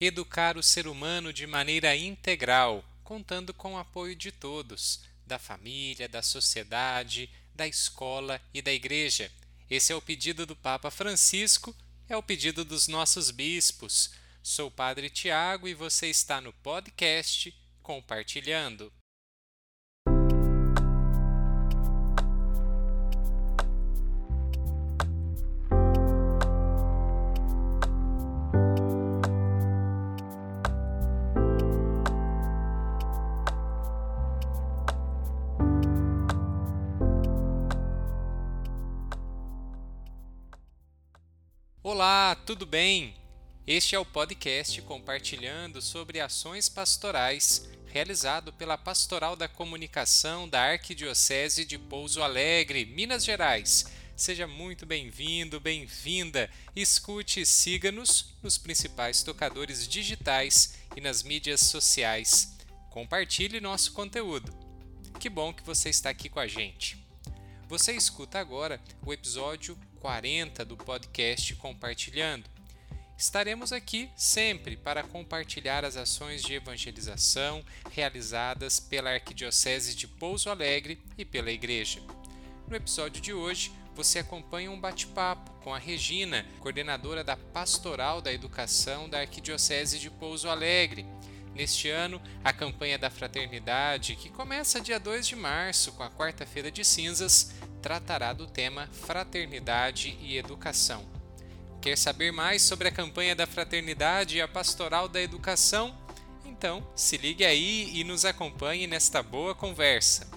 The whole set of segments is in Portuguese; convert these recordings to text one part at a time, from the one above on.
educar o ser humano de maneira integral, contando com o apoio de todos, da família, da sociedade, da escola e da igreja. Esse é o pedido do Papa Francisco, é o pedido dos nossos bispos. Sou o Padre Tiago e você está no podcast Compartilhando. Olá, tudo bem? Este é o podcast compartilhando sobre ações pastorais realizado pela Pastoral da Comunicação da Arquidiocese de Pouso Alegre, Minas Gerais. Seja muito bem-vindo, bem-vinda. Escute e siga-nos nos principais tocadores digitais e nas mídias sociais. Compartilhe nosso conteúdo. Que bom que você está aqui com a gente. Você escuta agora o episódio 40 do podcast Compartilhando. Estaremos aqui sempre para compartilhar as ações de evangelização realizadas pela Arquidiocese de Pouso Alegre e pela Igreja. No episódio de hoje, você acompanha um bate-papo com a Regina, coordenadora da Pastoral da Educação da Arquidiocese de Pouso Alegre. Neste ano, a campanha da Fraternidade, que começa dia 2 de março com a Quarta-feira de Cinzas, tratará do tema Fraternidade e Educação. Quer saber mais sobre a campanha da Fraternidade e a Pastoral da Educação? Então, se ligue aí e nos acompanhe nesta boa conversa.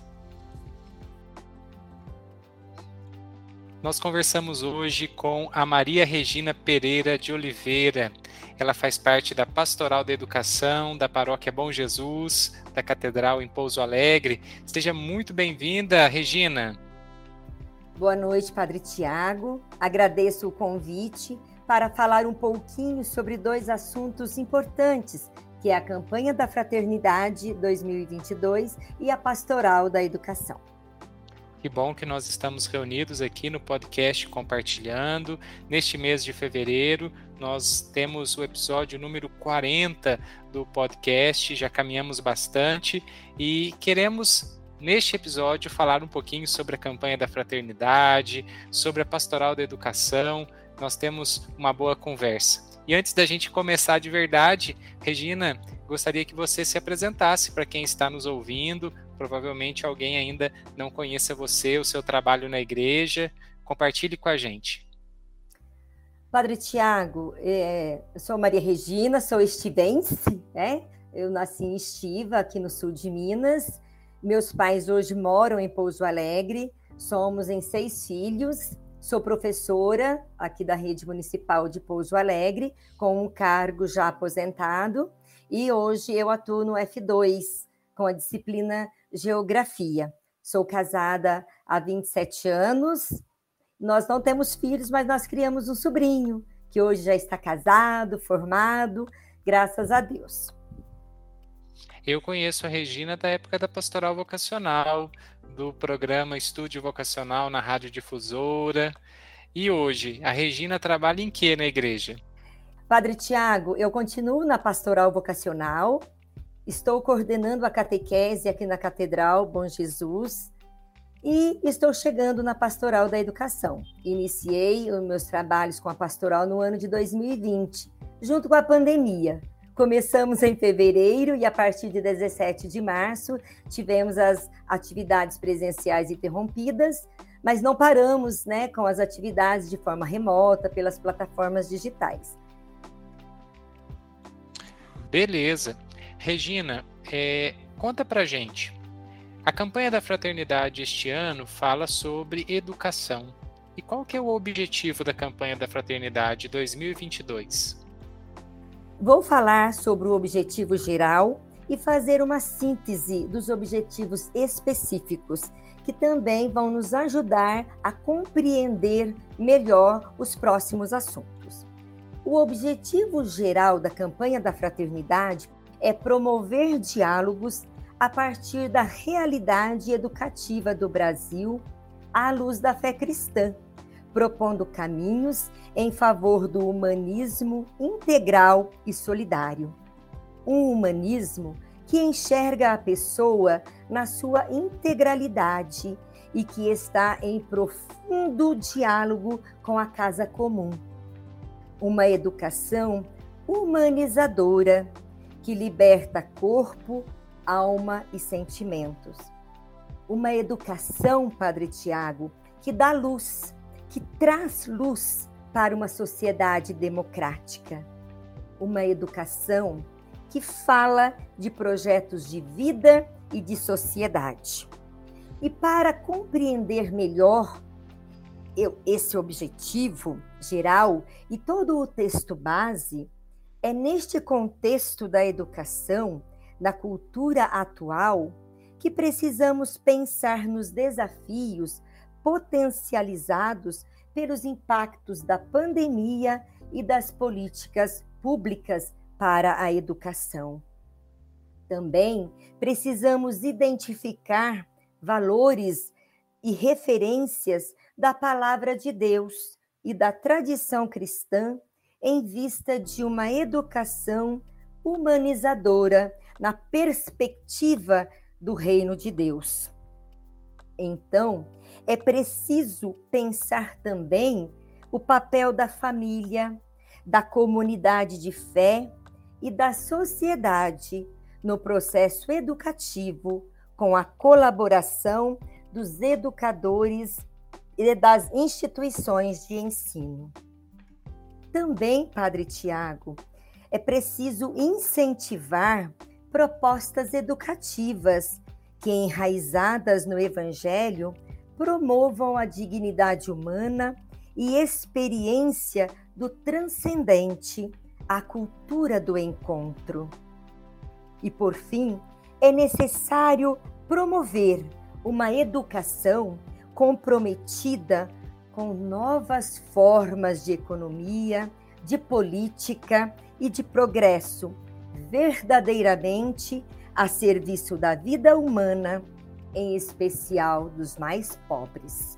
Nós conversamos hoje com a Maria Regina Pereira de Oliveira. Ela faz parte da Pastoral da Educação da Paróquia Bom Jesus, da Catedral em Pouso Alegre. Seja muito bem-vinda, Regina. Boa noite, Padre Tiago. Agradeço o convite para falar um pouquinho sobre dois assuntos importantes, que é a campanha da Fraternidade 2022 e a Pastoral da Educação. Que bom que nós estamos reunidos aqui no podcast compartilhando. Neste mês de fevereiro, nós temos o episódio número 40 do podcast, já caminhamos bastante e queremos neste episódio falar um pouquinho sobre a campanha da fraternidade, sobre a pastoral da educação. Nós temos uma boa conversa. E antes da gente começar de verdade, Regina, gostaria que você se apresentasse para quem está nos ouvindo. Provavelmente alguém ainda não conheça você, o seu trabalho na igreja. Compartilhe com a gente. Padre Tiago, é, eu sou Maria Regina, sou estivense, né? Eu nasci em Estiva, aqui no sul de Minas, meus pais hoje moram em Pouso Alegre, somos em seis filhos. Sou professora aqui da rede municipal de Pouso Alegre, com um cargo já aposentado, e hoje eu atuo no F2 com a disciplina Geografia. Sou casada há 27 anos. Nós não temos filhos, mas nós criamos um sobrinho que hoje já está casado, formado, graças a Deus. Eu conheço a Regina da época da pastoral vocacional, do programa Estúdio Vocacional na Rádio Difusora. E hoje, a Regina trabalha em que na igreja? Padre Tiago, eu continuo na pastoral vocacional, estou coordenando a catequese aqui na Catedral Bom Jesus e estou chegando na pastoral da educação. Iniciei os meus trabalhos com a pastoral no ano de 2020, junto com a pandemia. Começamos em fevereiro e a partir de 17 de março tivemos as atividades presenciais interrompidas, mas não paramos né, com as atividades de forma remota pelas plataformas digitais. Beleza. Regina, é, conta pra gente. A campanha da Fraternidade este ano fala sobre educação. E qual que é o objetivo da campanha da Fraternidade 2022? Vou falar sobre o objetivo geral e fazer uma síntese dos objetivos específicos, que também vão nos ajudar a compreender melhor os próximos assuntos. O objetivo geral da campanha da fraternidade é promover diálogos a partir da realidade educativa do Brasil à luz da fé cristã, propondo caminhos em favor do humanismo integral e solidário. Um humanismo que enxerga a pessoa na sua integralidade e que está em profundo diálogo com a casa comum. Uma educação humanizadora que liberta corpo, alma e sentimentos. Uma educação, Padre Tiago, que dá luz, que traz luz para uma sociedade democrática. Uma educação que fala de projetos de vida e de sociedade. E para compreender melhor esse objetivo geral e todo o texto base, é neste contexto da educação, da cultura atual, que precisamos pensar nos desafios potencializados pelos impactos da pandemia e das políticas públicas para a educação. Também precisamos identificar valores e referências da palavra de Deus e da tradição cristã em vista de uma educação humanizadora na perspectiva do reino de Deus. Então, é preciso pensar também o papel da família, da comunidade de fé e da sociedade no processo educativo, com a colaboração dos educadores e das instituições de ensino. Também, Padre Tiago, é preciso incentivar propostas educativas que, enraizadas no Evangelho, promovam a dignidade humana e experiência do transcendente a cultura do encontro. E, por fim, é necessário promover uma educação comprometida com novas formas de economia, de política e de progresso, verdadeiramente a serviço da vida humana, em especial dos mais pobres.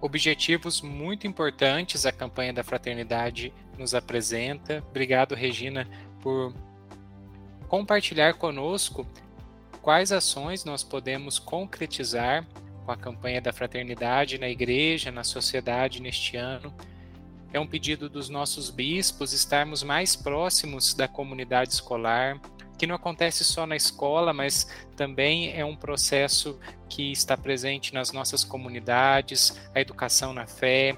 Objetivos muito importantes a campanha da fraternidade nos apresenta. Obrigado, Regina, por compartilhar conosco quais ações nós podemos concretizar com a campanha da fraternidade na igreja, na sociedade neste ano. É um pedido dos nossos bispos estarmos mais próximos da comunidade escolar, que não acontece só na escola, mas também é um processo que está presente nas nossas comunidades, a educação na fé,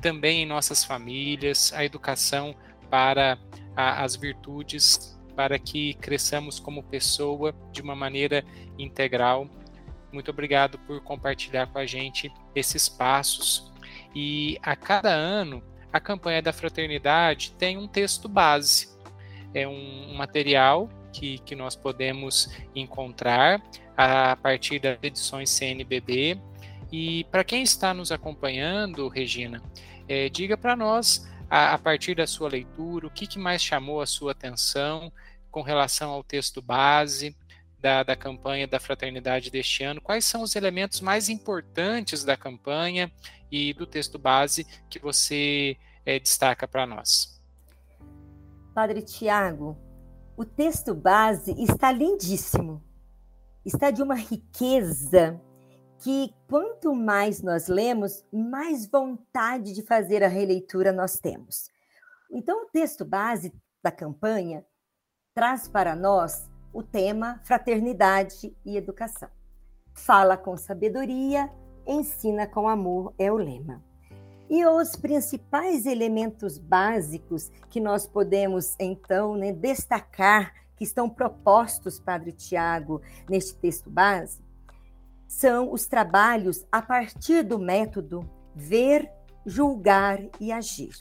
também em nossas famílias, a educação para a, as virtudes, para que cresçamos como pessoa de uma maneira integral. Muito obrigado por compartilhar com a gente esses passos. E a cada ano, a campanha da fraternidade tem um texto base. É um material que, que nós podemos encontrar a partir das edições CNBB. E para quem está nos acompanhando, Regina, é, diga para nós, a, a, partir da sua leitura, o que, que mais chamou a sua atenção com relação ao texto base da, da campanha da fraternidade deste ano? Quais são os elementos mais importantes da campanha e do texto base que você é, destaca para nós? Padre Tiago, o texto base está lindíssimo, está de uma riqueza que quanto mais nós lemos, mais vontade de fazer a releitura nós temos. Então, o texto base da campanha traz para nós o tema fraternidade e educação. Fala com sabedoria, ensina com amor é o lema. E os principais elementos básicos que nós podemos, então, né, destacar, que estão propostos, Padre Tiago, neste texto base, são os trabalhos a partir do método ver, julgar e agir.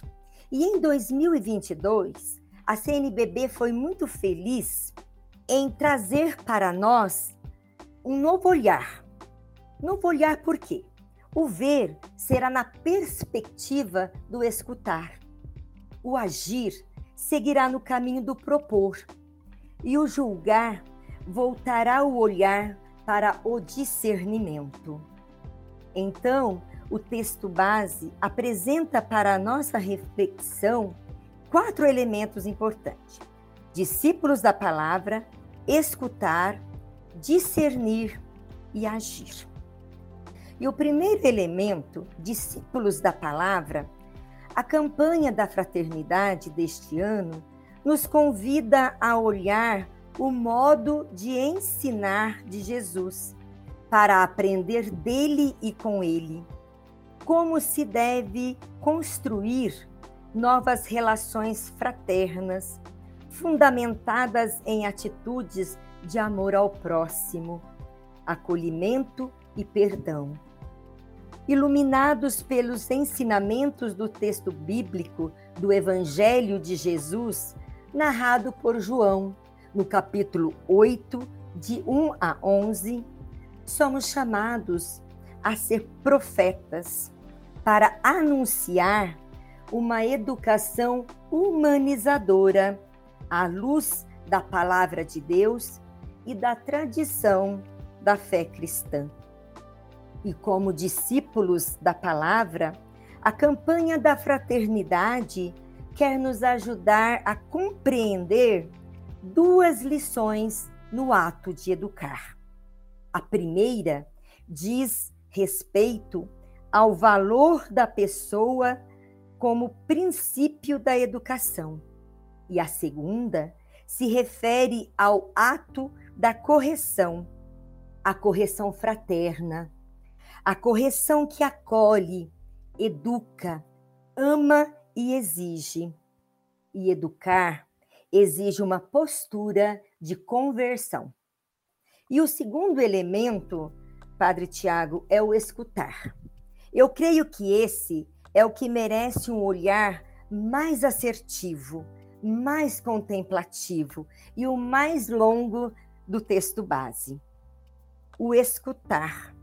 E em 2022, a CNBB foi muito feliz em trazer para nós um novo olhar. Novo olhar por quê? O ver será na perspectiva do escutar. O agir seguirá no caminho do propor. E o julgar voltará o olhar para o discernimento. Então, o texto base apresenta para a nossa reflexão quatro elementos importantes: discípulos da palavra, escutar, discernir e agir. E o primeiro elemento, discípulos da palavra, a campanha da fraternidade deste ano nos convida a olhar o modo de ensinar de Jesus, para aprender dele e com ele. Como se deve construir novas relações fraternas, fundamentadas em atitudes de amor ao próximo, acolhimento e perdão. Iluminados pelos ensinamentos do texto bíblico do Evangelho de Jesus, narrado por João, no capítulo 8, de 1 a 11, somos chamados a ser profetas para anunciar uma educação humanizadora à luz da palavra de Deus e da tradição da fé cristã. E como discípulos da palavra, a campanha da fraternidade quer nos ajudar a compreender duas lições no ato de educar. A primeira diz respeito ao valor da pessoa como princípio da educação, e a segunda se refere ao ato da correção, a correção fraterna, a correção que acolhe, educa, ama e exige. E educar exige uma postura de conversão. E o segundo elemento, Padre Tiago, é o escutar. Eu creio que esse é o que merece um olhar mais assertivo, mais contemplativo e o mais longo do texto base. O escutar,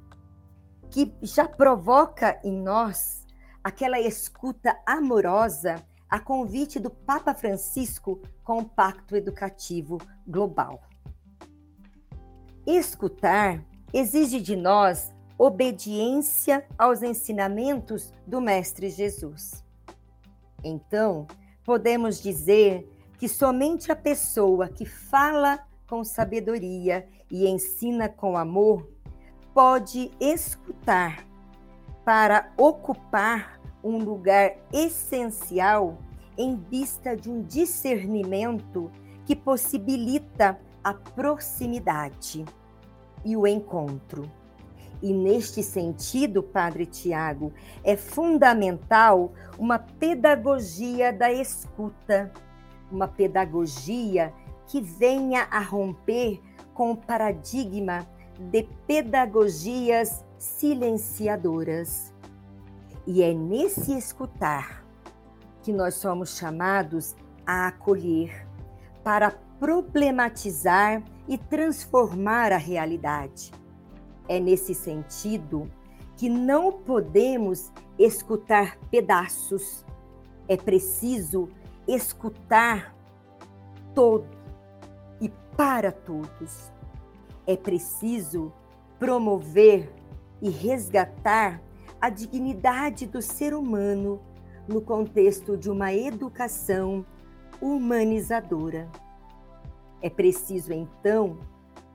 que já provoca em nós aquela escuta amorosa a convite do Papa Francisco com o Pacto Educativo Global. Escutar exige de nós obediência aos ensinamentos do Mestre Jesus. Então, podemos dizer que somente a pessoa que fala com sabedoria e ensina com amor pode escutar para ocupar um lugar essencial em vista de um discernimento que possibilita a proximidade e o encontro. E neste sentido, Padre Tiago, é fundamental uma pedagogia da escuta, uma pedagogia que venha a romper com o paradigma de pedagogias silenciadoras. E é nesse escutar que nós somos chamados a acolher, para problematizar e transformar a realidade. É nesse sentido que não podemos escutar pedaços, é preciso escutar todo e para todos. É preciso promover e resgatar a dignidade do ser humano no contexto de uma educação humanizadora. É preciso, então,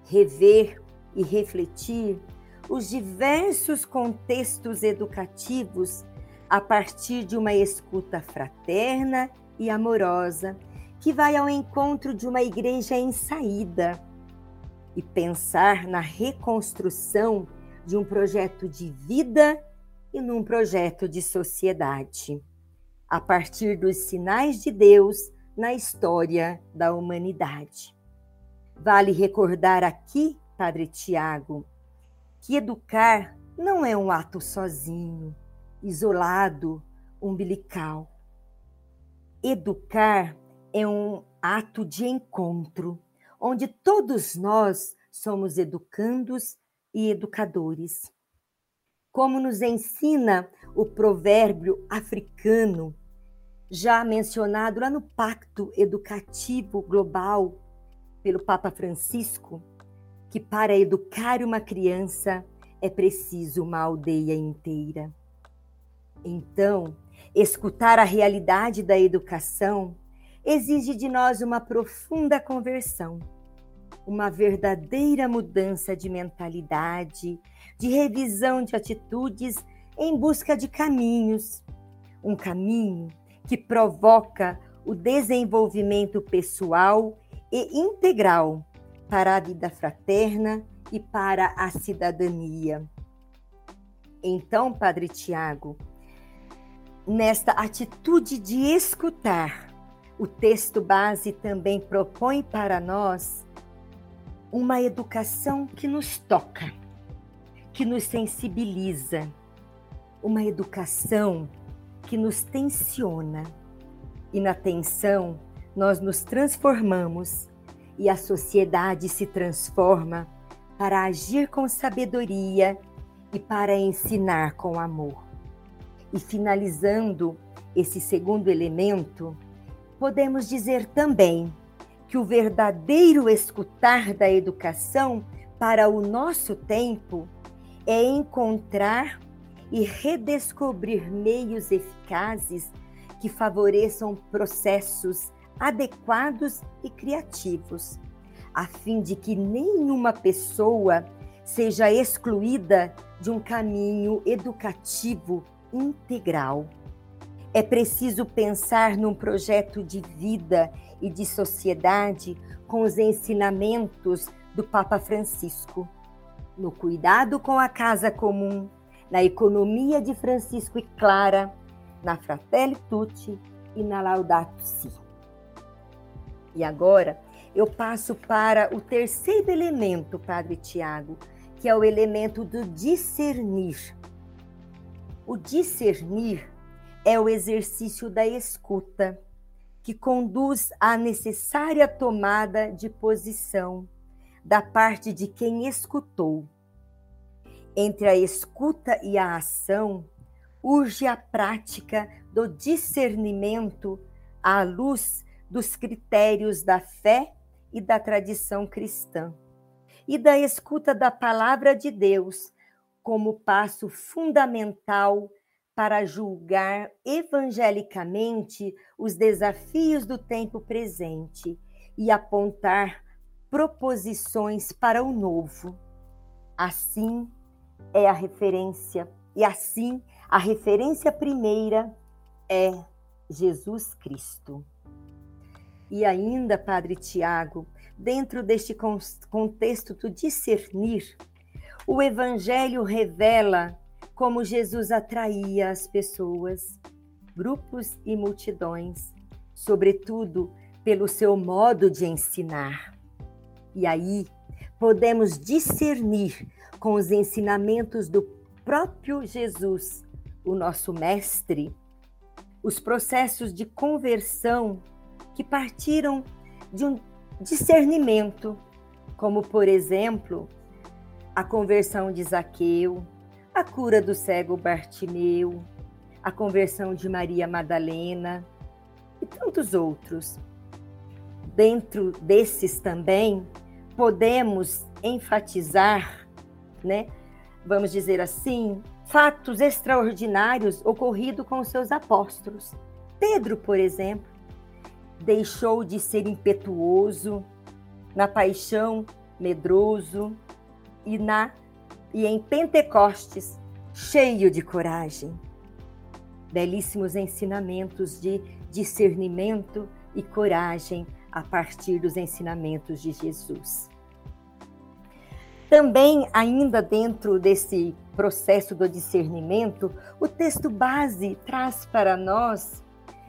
rever e refletir os diversos contextos educativos a partir de uma escuta fraterna e amorosa que vai ao encontro de uma igreja em saída e pensar na reconstrução de um projeto de vida e num projeto de sociedade, a partir dos sinais de Deus na história da humanidade. Vale recordar aqui, Padre Tiago, que educar não é um ato sozinho, isolado, umbilical. Educar é um ato de encontro, onde todos nós somos educandos e educadores. Como nos ensina o provérbio africano, já mencionado lá no Pacto Educativo Global pelo Papa Francisco, que para educar uma criança é preciso uma aldeia inteira. Então, escutar a realidade da educação exige de nós uma profunda conversão, uma verdadeira mudança de mentalidade, de revisão de atitudes em busca de caminhos, um caminho que provoca o desenvolvimento pessoal e integral para a vida fraterna e para a cidadania. Então, Padre Tiago, nesta atitude de escutar, o texto base também propõe para nós uma educação que nos toca, que nos sensibiliza, uma educação que nos tensiona. E na tensão, nós nos transformamos e a sociedade se transforma para agir com sabedoria e para ensinar com amor. E finalizando esse segundo elemento, podemos dizer também que o verdadeiro escutar da educação para o nosso tempo é encontrar e redescobrir meios eficazes que favoreçam processos adequados e criativos, a fim de que nenhuma pessoa seja excluída de um caminho educativo integral. É preciso pensar num projeto de vida e de sociedade com os ensinamentos do Papa Francisco, no cuidado com a casa comum, na economia de Francisco e Clara, na Fratelli Tutti e na Laudato Si. E agora eu passo para o terceiro elemento, Padre Tiago, que é o elemento do discernir. O discernir é o exercício da escuta, que conduz à necessária tomada de posição da parte de quem escutou. Entre a escuta e a ação, urge a prática do discernimento à luz dos critérios da fé e da tradição cristã e da escuta da palavra de Deus como passo fundamental para julgar evangelicamente os desafios do tempo presente e apontar proposições para o novo. Assim é a referência, e assim a referência primeira é Jesus Cristo. E ainda, Padre Tiago, dentro deste contexto do discernir, o Evangelho revela como Jesus atraía as pessoas, grupos e multidões, sobretudo pelo seu modo de ensinar. E aí podemos discernir com os ensinamentos do próprio Jesus, o nosso Mestre, os processos de conversão que partiram de um discernimento, como, por exemplo, a conversão de Zaqueu, a cura do cego Bartimeu, a conversão de Maria Madalena e tantos outros. Dentro desses também, podemos enfatizar, né, vamos dizer assim, fatos extraordinários ocorridos com os seus apóstolos. Pedro, por exemplo, deixou de ser impetuoso, na paixão medroso e na e em Pentecostes cheio de coragem. Belíssimos ensinamentos de discernimento e coragem a partir dos ensinamentos de Jesus. Também, ainda dentro desse processo do discernimento, o texto base traz para nós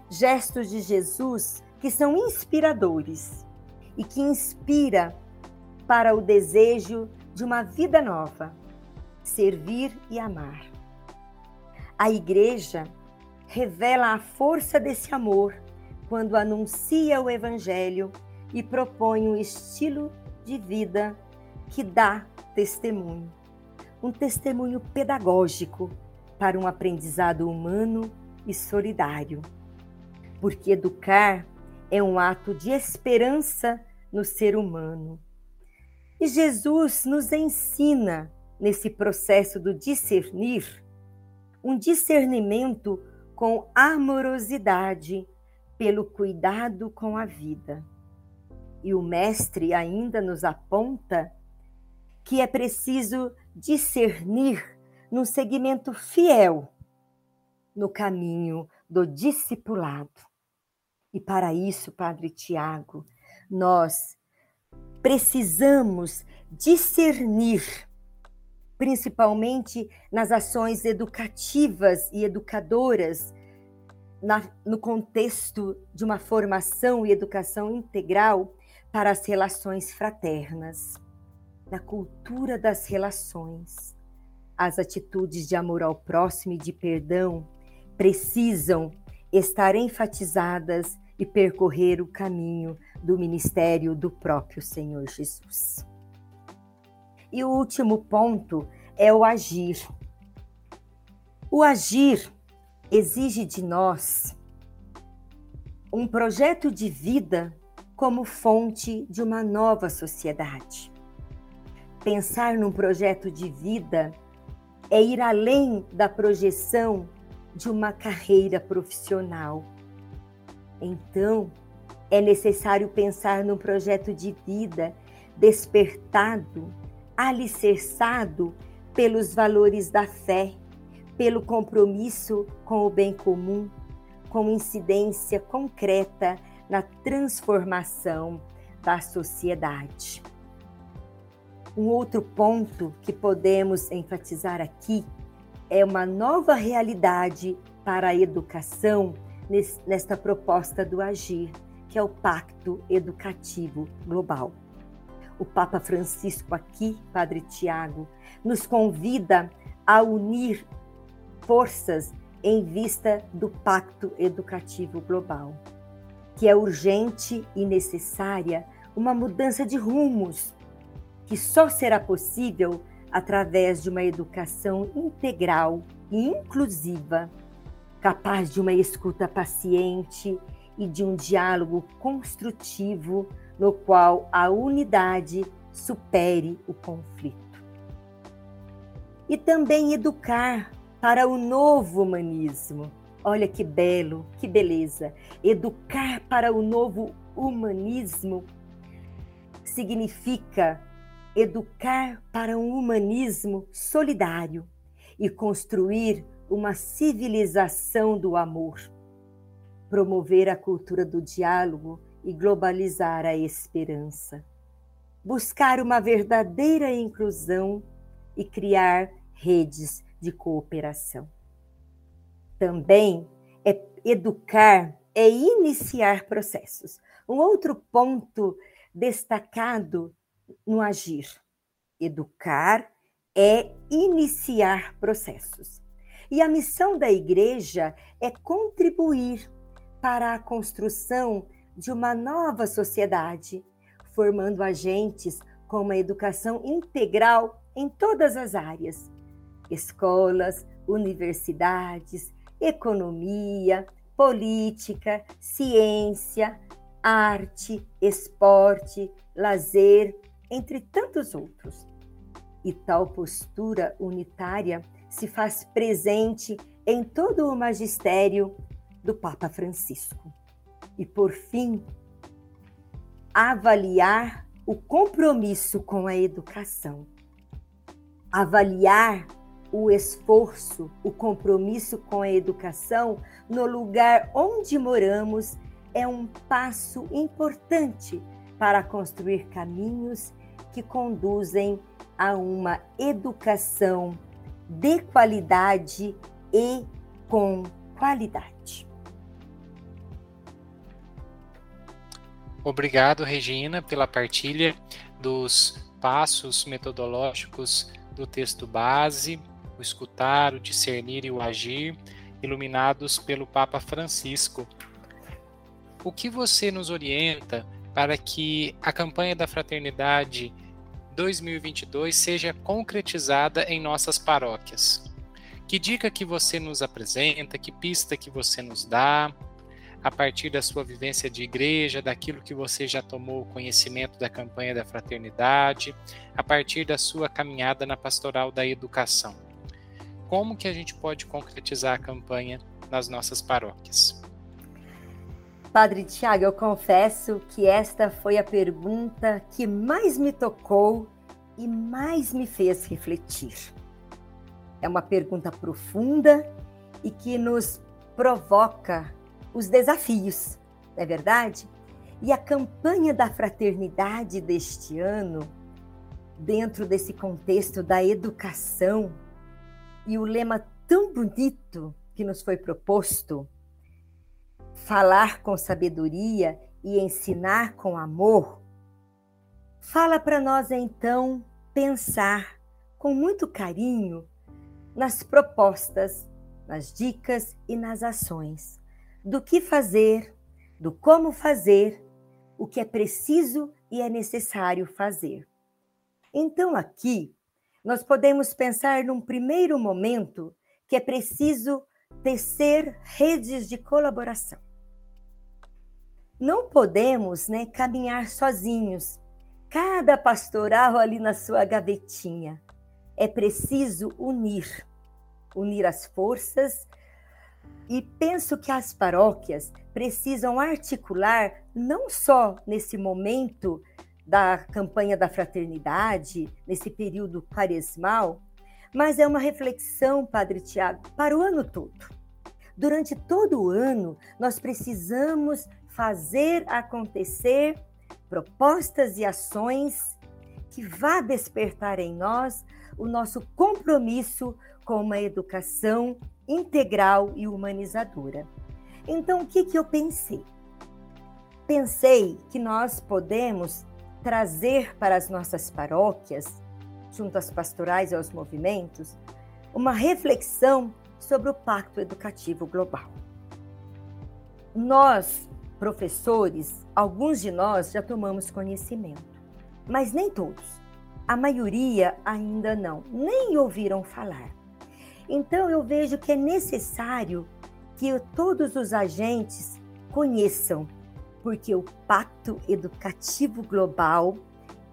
gestos de Jesus que são inspiradores e que inspira para o desejo de uma vida nova, servir e amar. A igreja revela a força desse amor quando anuncia o evangelho e propõe um estilo de vida que dá testemunho, um testemunho pedagógico para um aprendizado humano e solidário. Porque educar é um ato de esperança no ser humano. E Jesus nos ensina, nesse processo do discernir, um discernimento com amorosidade pelo cuidado com a vida. E o Mestre ainda nos aponta que é preciso discernir num segmento fiel no caminho do discipulado. E para isso, Padre Tiago, nós precisamos discernir, principalmente nas ações educativas e educadoras, na, no contexto de uma formação e educação integral para as relações fraternas, na cultura das relações. As atitudes de amor ao próximo e de perdão precisam estar enfatizadas e percorrer o caminho do ministério do próprio Senhor Jesus. E o último ponto é o agir. O agir exige de nós um projeto de vida como fonte de uma nova sociedade. Pensar num projeto de vida é ir além da projeção de uma carreira profissional. Então, é necessário pensar num projeto de vida despertado, alicerçado pelos valores da fé, pelo compromisso com o bem comum, com incidência concreta na transformação da sociedade. Um outro ponto que podemos enfatizar aqui é uma nova realidade para a educação nesta proposta do Agir, que é o Pacto Educativo Global. O Papa Francisco, aqui, Padre Tiago, nos convida a unir forças em vista do Pacto Educativo Global, que é urgente e necessária uma mudança de rumos, que só será possível através de uma educação integral e inclusiva, capaz de uma escuta paciente e de um diálogo construtivo no qual a unidade supere o conflito. E também educar para o novo humanismo. Olha que belo, que beleza. Educar para o novo humanismo significa educar para um humanismo solidário e construir uma civilização do amor, promover a cultura do diálogo e globalizar a esperança, buscar uma verdadeira inclusão e criar redes de cooperação. Também é educar é iniciar processos. Um outro ponto destacado no agir. Educar é iniciar processos. E a missão da igreja é contribuir para a construção de uma nova sociedade, formando agentes com uma educação integral em todas as áreas: escolas, universidades, economia, política, ciência, arte, esporte, lazer, entre tantos outros. E tal postura unitária se faz presente em todo o magistério do Papa Francisco. E, por fim, avaliar o compromisso com a educação. Avaliar o esforço, o compromisso com a educação no lugar onde moramos é um passo importante para construir caminhos que conduzem a uma educação de qualidade e com qualidade. Obrigado, Regina, pela partilha dos passos metodológicos do texto base, o escutar, o discernir e o agir, iluminados pelo Papa Francisco. O que você nos orienta para que a campanha da fraternidade 2022 seja concretizada em nossas paróquias. Que dica que você nos apresenta, que pista que você nos dá, a partir da sua vivência de igreja, daquilo que você já tomou conhecimento da campanha da fraternidade, a partir da sua caminhada na pastoral da educação. como que a gente pode concretizar a campanha nas nossas paróquias? Padre Tiago, eu confesso que esta foi a pergunta que mais me tocou e mais me fez refletir. É uma pergunta profunda e que nos provoca os desafios, não é verdade? E a campanha da fraternidade deste ano, dentro desse contexto da educação, e o lema tão bonito que nos foi proposto, falar com sabedoria e ensinar com amor, fala para nós então pensar com muito carinho nas propostas, nas dicas e nas ações do que fazer, do como fazer, o que é preciso e é necessário fazer. Então, aqui, nós podemos pensar num primeiro momento que é preciso tecer redes de colaboração. Não podemos né, caminhar sozinhos, cada pastoral ali na sua gavetinha. É preciso unir, unir as forças e penso que as paróquias precisam articular não só nesse momento da campanha da fraternidade, nesse período quaresmal, mas é uma reflexão, Padre Tiago, para o ano todo. Durante todo o ano, nós precisamos fazer acontecer propostas e ações que vá despertar em nós o nosso compromisso com uma educação integral e humanizadora. Então, o que, que eu pensei? Pensei que nós podemos trazer para as nossas paróquias, junto às pastorais e aos movimentos, uma reflexão sobre o Pacto Educativo Global. Nós, professores, alguns de nós já tomamos conhecimento, mas nem todos. A maioria ainda não, nem ouviram falar. Então eu vejo que é necessário que todos os agentes conheçam, porque o Pacto Educativo Global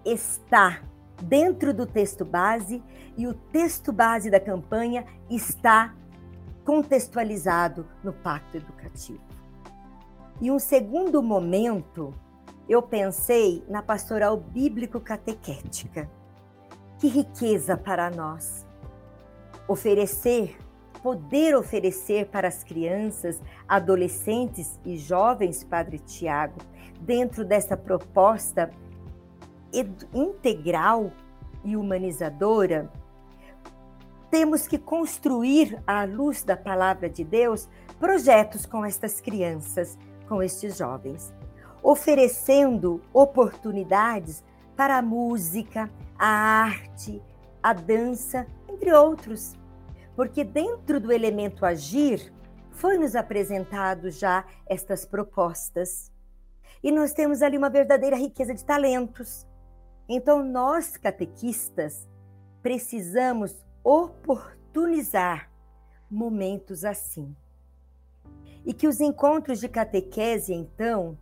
está dentro do texto base e o texto base da campanha está contextualizado no Pacto Educativo. E um segundo momento, eu pensei na pastoral bíblico catequética. Que riqueza para nós oferecer, poder oferecer para as crianças, adolescentes e jovens, Padre Tiago, dentro dessa proposta integral e humanizadora, temos que construir, à luz da palavra de Deus, projetos com estas crianças, com estes jovens, oferecendo oportunidades para a música, a arte, a dança, entre outros. Porque dentro do elemento agir, foi nos apresentado já estas propostas. E nós temos ali uma verdadeira riqueza de talentos. Então, nós, catequistas, precisamos oportunizar momentos assim. E que os encontros de catequese, então,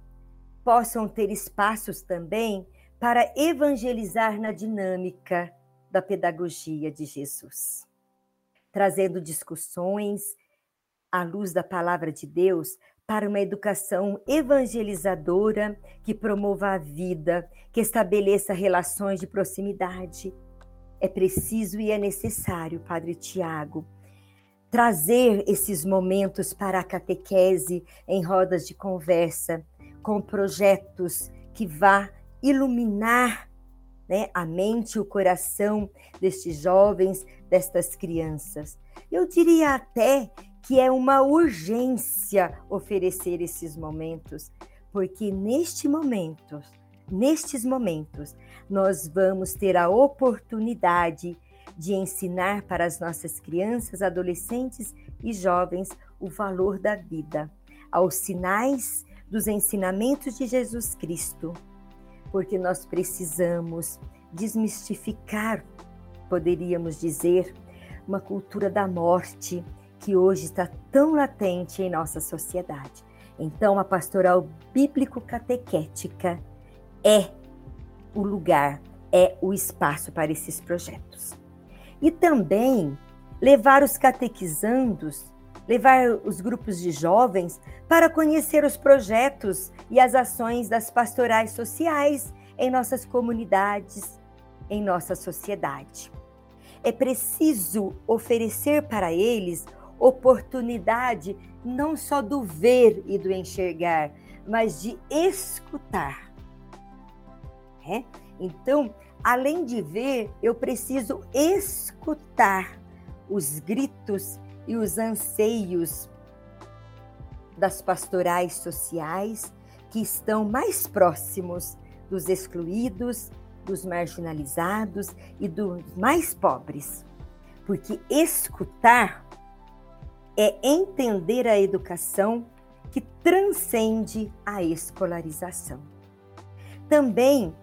possam ter espaços também para evangelizar na dinâmica da pedagogia de Jesus, trazendo discussões à luz da palavra de Deus para uma educação evangelizadora que promova a vida, que estabeleça relações de proximidade. É preciso e é necessário, Padre Tiago, trazer esses momentos para a catequese em rodas de conversa, com projetos que vá iluminar né, a mente e o coração destes jovens, destas crianças. Eu diria até que é uma urgência oferecer esses momentos, porque neste momento, nestes momentos, nós vamos ter a oportunidade de ensinar para as nossas crianças, adolescentes e jovens o valor da vida, aos sinais dos ensinamentos de Jesus Cristo porque nós precisamos desmistificar, poderíamos dizer, uma cultura da morte que hoje está tão latente em nossa sociedade. Então, a pastoral bíblico-catequética é o lugar, é o espaço para esses projetos. E também levar os catequizandos, levar os grupos de jovens para conhecer os projetos e as ações das pastorais sociais em nossas comunidades, em nossa sociedade. É preciso oferecer para eles oportunidade não só do ver e do enxergar, mas de escutar. É? Então, além de ver, eu preciso escutar os gritos e os anseios das pastorais sociais que estão mais próximos dos excluídos, dos marginalizados e dos mais pobres. Porque escutar é entender a educação que transcende a escolarização. Também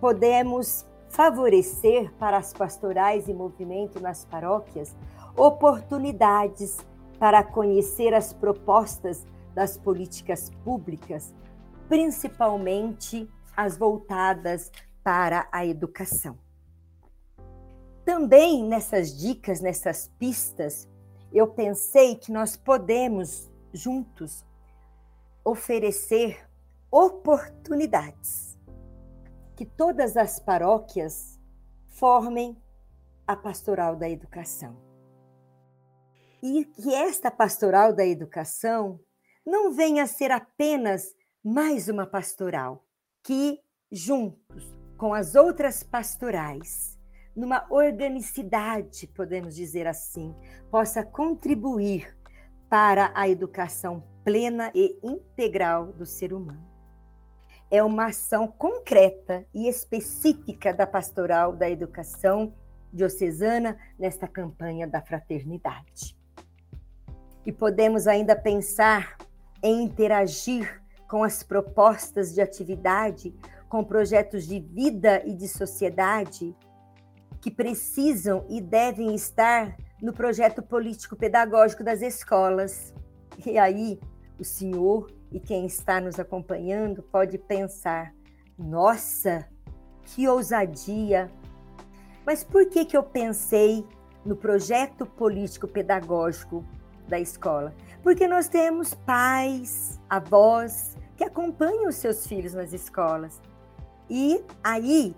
podemos favorecer para as pastorais e movimento nas paróquias oportunidades para conhecer as propostas das políticas públicas, principalmente as voltadas para a educação. Também nessas dicas, nessas pistas, eu pensei que nós podemos juntos oferecer oportunidades que todas as paróquias formem a pastoral da educação. E que esta pastoral da educação não venha a ser apenas mais uma pastoral, que juntos com as outras pastorais, numa organicidade, podemos dizer assim, possa contribuir para a educação plena e integral do ser humano. É uma ação concreta e específica da Pastoral da Educação Diocesana nesta campanha da fraternidade. E podemos ainda pensar em interagir com as propostas de atividade com projetos de vida e de sociedade que precisam e devem estar no projeto político-pedagógico das escolas. E aí, o senhor e quem está nos acompanhando pode pensar: nossa, que ousadia! Mas por que, que eu pensei no projeto político-pedagógico da escola? Porque nós temos pais, avós que acompanham os seus filhos nas escolas. E aí,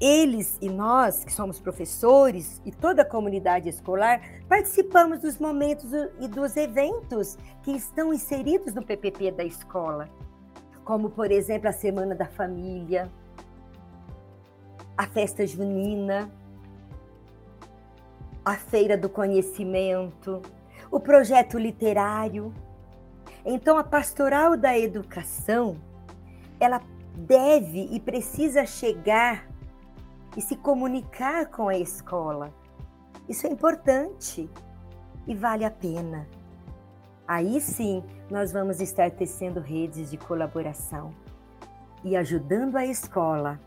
eles e nós, que somos professores e toda a comunidade escolar, participamos dos momentos e dos eventos que estão inseridos no PPP da escola, como, por exemplo, a Semana da Família, a Festa Junina, a Feira do Conhecimento, o projeto literário. Então, a Pastoral da Educação, ela deve e precisa chegar e se comunicar com a escola. Isso é importante e vale a pena. Aí sim nós vamos estar tecendo redes de colaboração e ajudando a escola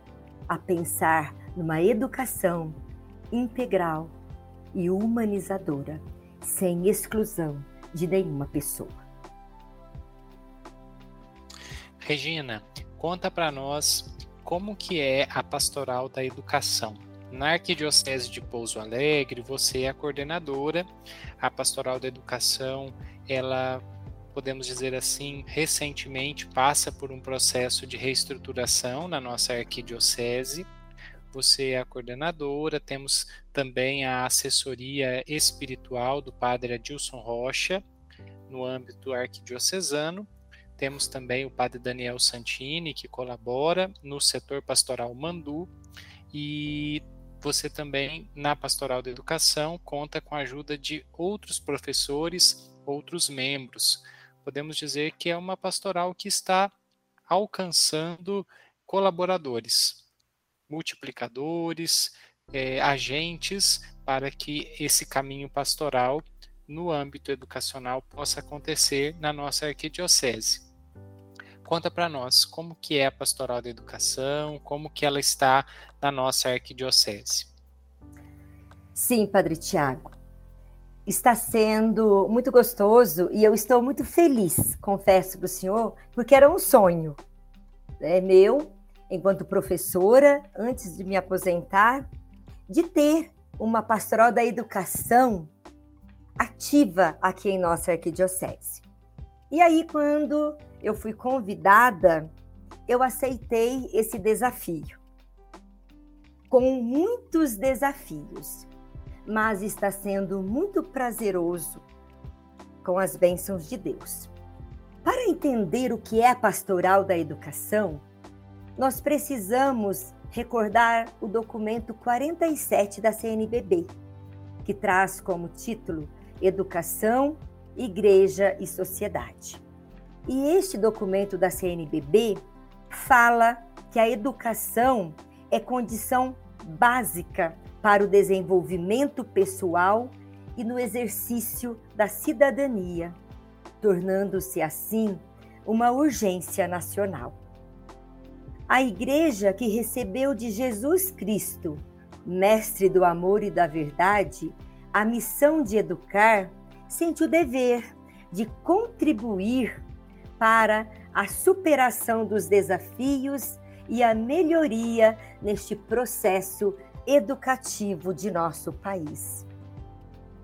a pensar numa educação integral e humanizadora, sem exclusão de nenhuma pessoa. Regina, Conta para nós como que é a pastoral da educação. Na Arquidiocese de Pouso Alegre, você é a coordenadora. A pastoral da educação, ela podemos dizer assim, recentemente passa por um processo de reestruturação na nossa arquidiocese. Você é a coordenadora, temos também a assessoria espiritual do padre Adilson Rocha, no âmbito arquidiocesano, temos também o padre Daniel Santini, que colabora no setor pastoral Mandu, e você também, na Pastoral da Educação, conta com a ajuda de outros professores, outros membros. Podemos dizer que é uma pastoral que está alcançando colaboradores, multiplicadores, é, agentes para que esse caminho pastoral no âmbito educacional possa acontecer na nossa arquidiocese. Conta para nós como que é a pastoral da educação, como que ela está na nossa arquidiocese. Sim, Padre Tiago. Está sendo muito gostoso e eu estou muito feliz, confesso para o senhor, porque era um sonho é meu, enquanto professora, antes de me aposentar, de ter uma pastoral da educação ativa aqui em nossa arquidiocese. E aí, quando eu fui convidada, eu aceitei esse desafio. Com muitos desafios, mas está sendo muito prazeroso com as bênçãos de Deus. Para entender o que é a pastoral da educação, nós precisamos recordar o documento 47 da CNBB, que traz como título Educação, Igreja e Sociedade. E este documento da CNBB fala que a educação é condição básica para o desenvolvimento pessoal e no exercício da cidadania, tornando-se assim uma urgência nacional. A igreja que recebeu de Jesus Cristo, mestre do amor e da verdade, a missão de educar, sente o dever de contribuir para a superação dos desafios e a melhoria neste processo educativo de nosso país.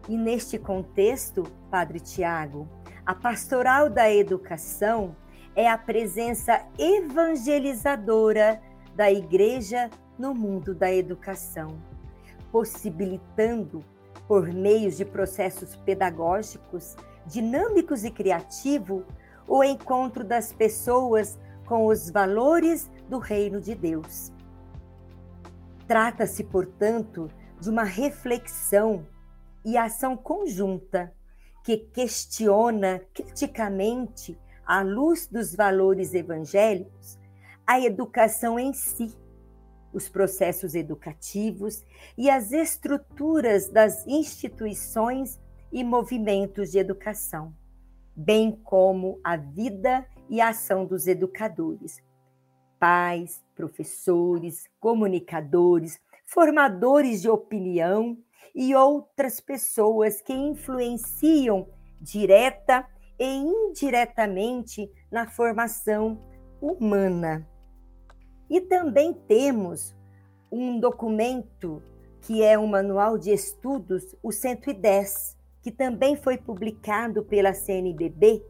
E neste contexto, Padre Tiago, a pastoral da educação é a presença evangelizadora da igreja no mundo da educação, possibilitando, por meio de processos pedagógicos, dinâmicos e criativos, o encontro das pessoas com os valores do reino de Deus. Trata-se, portanto, de uma reflexão e ação conjunta que questiona criticamente à luz dos valores evangélicos, a educação em si, os processos educativos e as estruturas das instituições e movimentos de educação, bem como a vida e a ação dos educadores, pais, professores, comunicadores, formadores de opinião e outras pessoas que influenciam direta e indiretamente na formação humana. E também temos um documento que é o Manual de Estudos, o 110, que também foi publicado pela CNBB,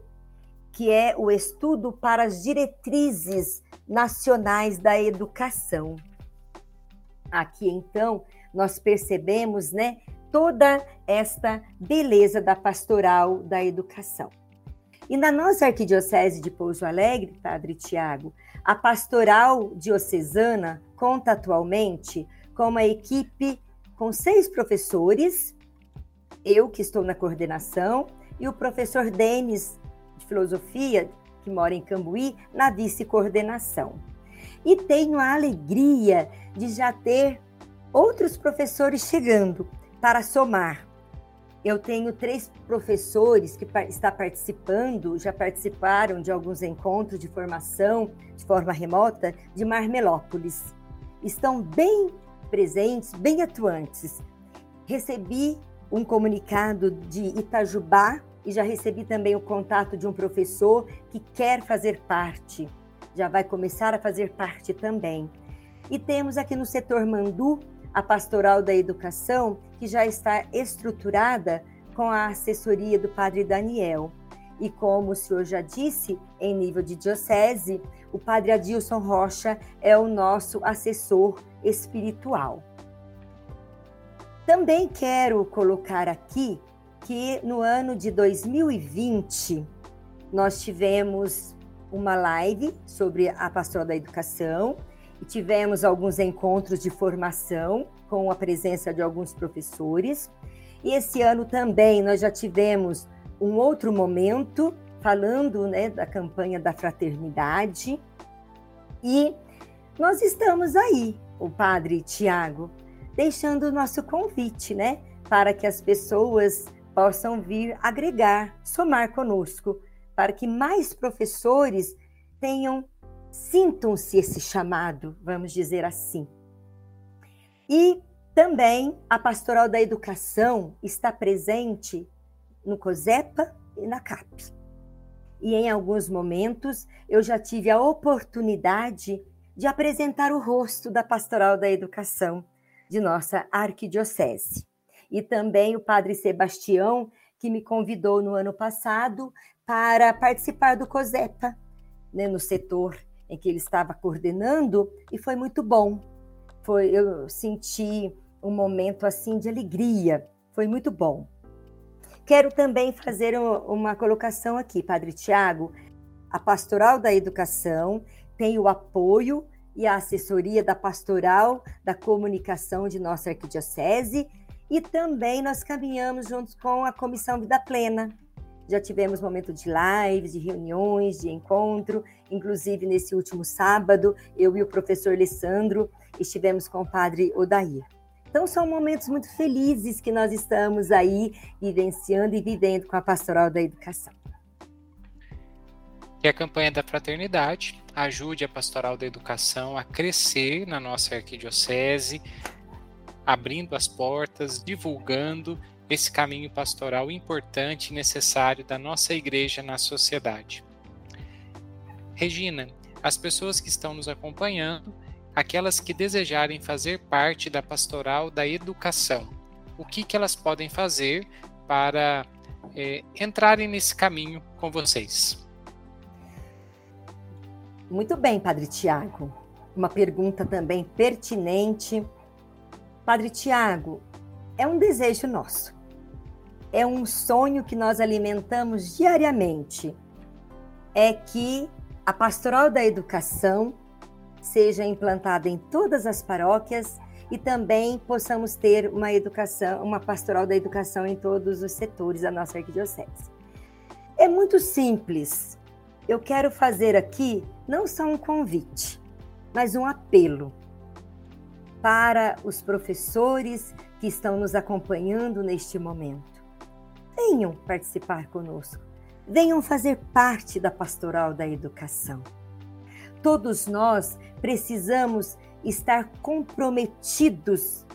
que é o Estudo para as Diretrizes Nacionais da Educação. Aqui, então, nós percebemos né, toda esta beleza da pastoral da educação. E na nossa arquidiocese de Pouso Alegre, Padre Tiago, a pastoral diocesana conta atualmente com uma equipe com seis professores, eu que estou na coordenação, e o professor Denis, de filosofia, que mora em Cambuí, na vice-coordenação. E tenho a alegria de já ter outros professores chegando para somar eu tenho três professores que está participando, já participaram de alguns encontros de formação de forma remota de Marmelópolis. Estão bem presentes, bem atuantes. Recebi um comunicado de Itajubá e já recebi também o contato de um professor que quer fazer parte, já vai começar a fazer parte também. E temos aqui no setor Mandu a Pastoral da Educação, que já está estruturada com a assessoria do Padre Daniel. E como o senhor já disse, em nível de diocese, o Padre Adilson Rocha é o nosso assessor espiritual. Também quero colocar aqui que no ano de 2020 nós tivemos uma live sobre a pastoral da educação e tivemos alguns encontros de formação com a presença de alguns professores. E esse ano também nós já tivemos um outro momento falando né, da campanha da fraternidade. E nós estamos aí, o Padre Tiago, deixando o nosso convite, né, para que as pessoas possam vir agregar, somar conosco, para que mais professores tenham sintam-se esse chamado, vamos dizer assim. E também a pastoral da educação está presente no COSEPA e na CAP. E em alguns momentos eu já tive a oportunidade de apresentar o rosto da pastoral da educação, de nossa arquidiocese. E também o padre Sebastião, que me convidou no ano passado para participar do COSEPA, né, no setor em que ele estava coordenando, e foi muito bom. Foi, eu senti um momento assim de alegria, foi muito bom. Quero também fazer uma colocação aqui, Padre Tiago. A Pastoral da Educação tem o apoio e a assessoria da Pastoral da Comunicação de nossa Arquidiocese e também nós caminhamos juntos com a Comissão Vida Plena. Já tivemos momento de lives, de reuniões, de encontro, inclusive nesse último sábado, eu e o professor Alessandro estivemos com o padre Odair. Então, são momentos muito felizes que nós estamos aí vivenciando e vivendo com a Pastoral da Educação. Que a campanha da fraternidade ajude a Pastoral da Educação a crescer na nossa arquidiocese, abrindo as portas, divulgando esse caminho pastoral importante e necessário da nossa igreja na sociedade. Regina, as pessoas que estão nos acompanhando aquelas que desejarem fazer parte da pastoral da educação. O que, que elas podem fazer para é, entrarem nesse caminho com vocês? Muito bem, Padre Tiago. Uma pergunta também pertinente. Padre Tiago, é um desejo nosso. É um sonho que nós alimentamos diariamente. É que a pastoral da educação seja implantada em todas as paróquias e também possamos ter uma educação, uma pastoral da educação em todos os setores da nossa arquidiocese. É muito simples. Eu quero fazer aqui não só um convite, mas um apelo para os professores que estão nos acompanhando neste momento. Venham participar conosco. Venham fazer parte da pastoral da educação. Todos nós precisamos estar comprometidos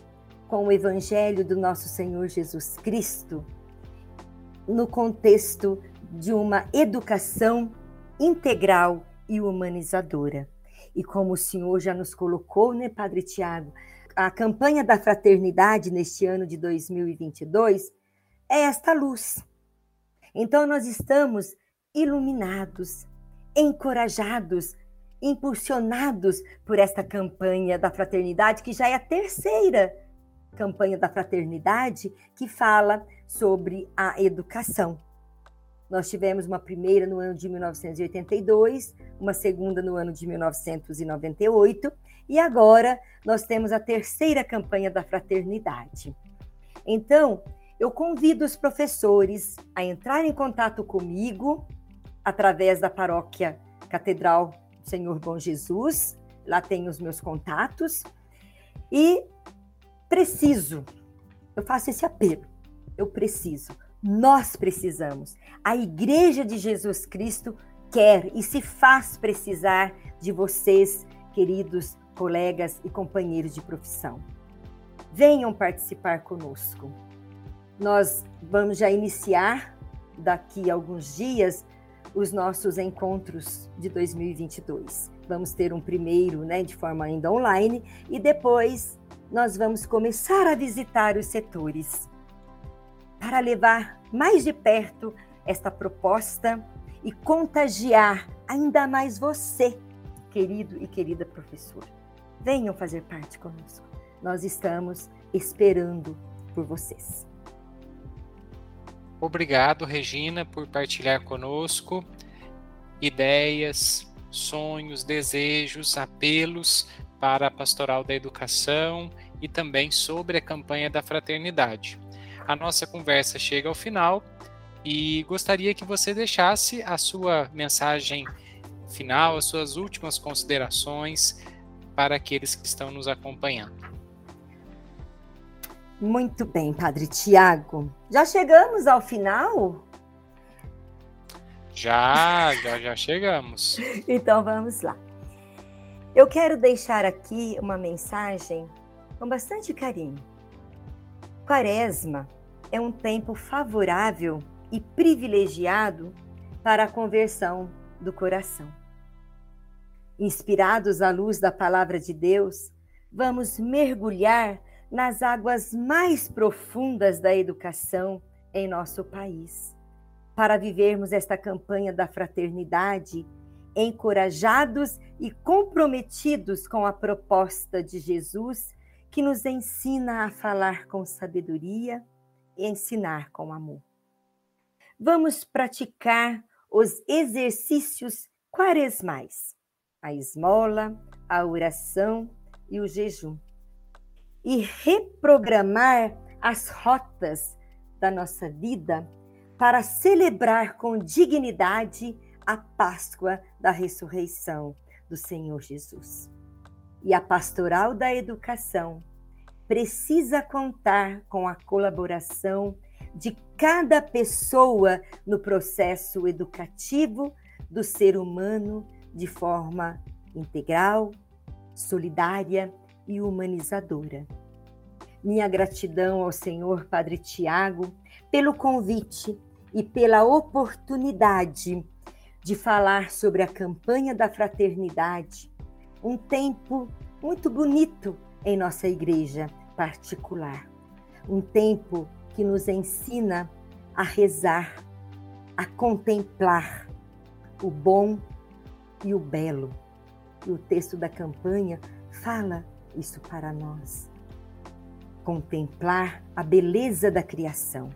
com o Evangelho do nosso Senhor Jesus Cristo no contexto de uma educação integral e humanizadora. E como o Senhor já nos colocou, né, Padre Tiago, a campanha da fraternidade neste ano de 2022 é esta luz. Então nós estamos iluminados, encorajados impulsionados por esta campanha da fraternidade, que já é a terceira campanha da fraternidade que fala sobre a educação. Nós tivemos uma primeira no ano de 1982, uma segunda no ano de 1998 e agora nós temos a terceira campanha da fraternidade. Então, eu convido os professores a entrar em contato comigo através da paróquia Catedral Senhor Bom Jesus, lá tem os meus contatos. E preciso, eu faço esse apelo, eu preciso, nós precisamos. A Igreja de Jesus Cristo quer e se faz precisar de vocês, queridos colegas e companheiros de profissão. Venham participar conosco. Nós vamos já iniciar daqui a alguns dias os nossos encontros de 2022. Vamos ter um primeiro, né, de forma ainda online, e depois nós vamos começar a visitar os setores para levar mais de perto esta proposta e contagiar ainda mais você, querido e querida professor. Venham fazer parte conosco. Nós estamos esperando por vocês. Obrigado, Regina, por partilhar conosco ideias, sonhos, desejos, apelos para a Pastoral da Educação e também sobre a campanha da fraternidade. A nossa conversa chega ao final e gostaria que você deixasse a sua mensagem final, as suas últimas considerações para aqueles que estão nos acompanhando. Muito bem, Padre Tiago. Já chegamos ao final? Já, já, já chegamos. então vamos lá. Eu quero deixar aqui uma mensagem com bastante carinho. Quaresma é um tempo favorável e privilegiado para a conversão do coração. Inspirados à luz da palavra de Deus, vamos mergulhar nas águas mais profundas da educação em nosso país, para vivermos esta campanha da fraternidade encorajados e comprometidos com a proposta de Jesus, que nos ensina a falar com sabedoria e ensinar com amor. Vamos praticar os exercícios quaresmais, a esmola, a oração e o jejum, e reprogramar as rotas da nossa vida para celebrar com dignidade a Páscoa da ressurreição do Senhor Jesus. E a pastoral da educação precisa contar com a colaboração de cada pessoa no processo educativo do ser humano de forma integral, solidária e humanizadora. Minha gratidão ao Senhor Padre Tiago pelo convite e pela oportunidade de falar sobre a campanha da fraternidade, um tempo muito bonito em nossa igreja particular. Um tempo que nos ensina a rezar, a contemplar o bom e o belo. E o texto da campanha fala isso para nós. Contemplar a beleza da criação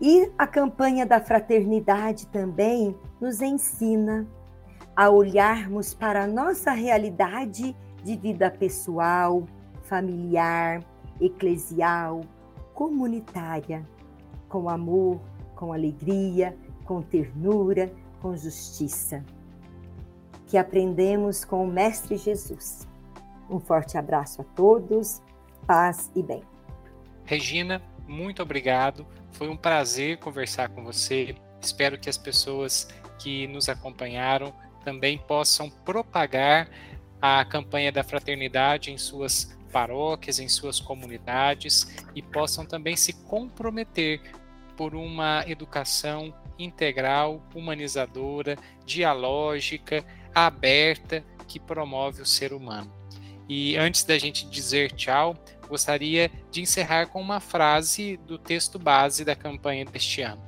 e a campanha da fraternidade também nos ensina a olharmos para a nossa realidade de vida pessoal, familiar, eclesial, comunitária, com amor, com alegria, com ternura, com justiça. Que aprendemos com o Mestre Jesus. Um forte abraço a todos, paz e bem. Regina, muito obrigado. Foi um prazer conversar com você. Espero que as pessoas que nos acompanharam também possam propagar a campanha da fraternidade em suas paróquias, em suas comunidades e possam também se comprometer por uma educação integral, humanizadora, dialógica, aberta, que promove o ser humano. E antes da gente dizer tchau, gostaria de encerrar com uma frase do texto base da campanha deste ano.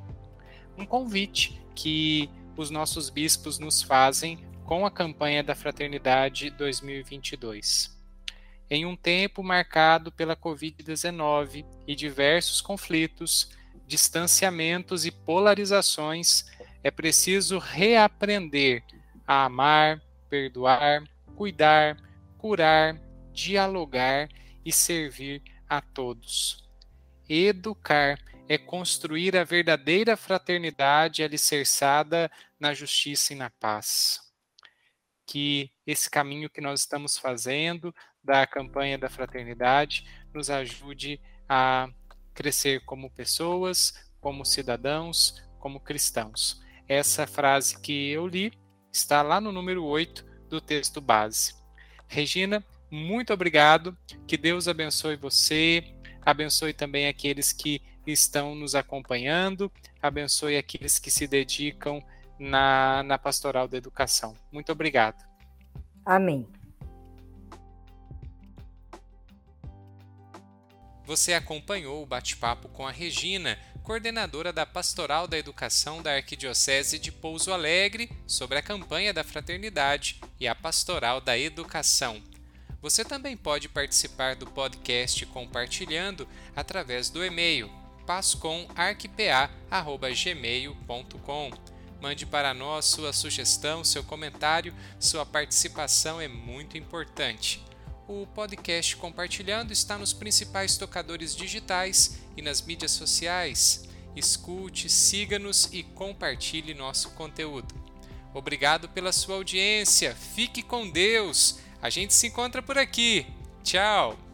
Um convite que os nossos bispos nos fazem com a campanha da Fraternidade 2022. Em um tempo marcado pela Covid-19 e diversos conflitos, distanciamentos e polarizações, é preciso reaprender a amar, perdoar, cuidar, curar, dialogar e servir a todos. Educar é construir a verdadeira fraternidade alicerçada na justiça e na paz. Que esse caminho que nós estamos fazendo da campanha da fraternidade nos ajude a crescer como pessoas, como cidadãos, como cristãos. Essa frase que eu li está lá no número 8 do texto base. Regina, muito obrigado. Que Deus abençoe você, abençoe também aqueles que estão nos acompanhando, abençoe aqueles que se dedicam na, na pastoral da educação. Muito obrigado. Amém. Você acompanhou o bate-papo com a Regina, coordenadora da Pastoral da Educação da Arquidiocese de Pouso Alegre, sobre a campanha da fraternidade e a Pastoral da Educação. Você também pode participar do podcast compartilhando através do e-mail pascomarqpa.gmail.com. Mande para nós sua sugestão, seu comentário, sua participação é muito importante. O podcast Compartilhando está nos principais tocadores digitais e nas mídias sociais. Escute, siga-nos e compartilhe nosso conteúdo. Obrigado pela sua audiência. Fique com Deus. A gente se encontra por aqui. Tchau!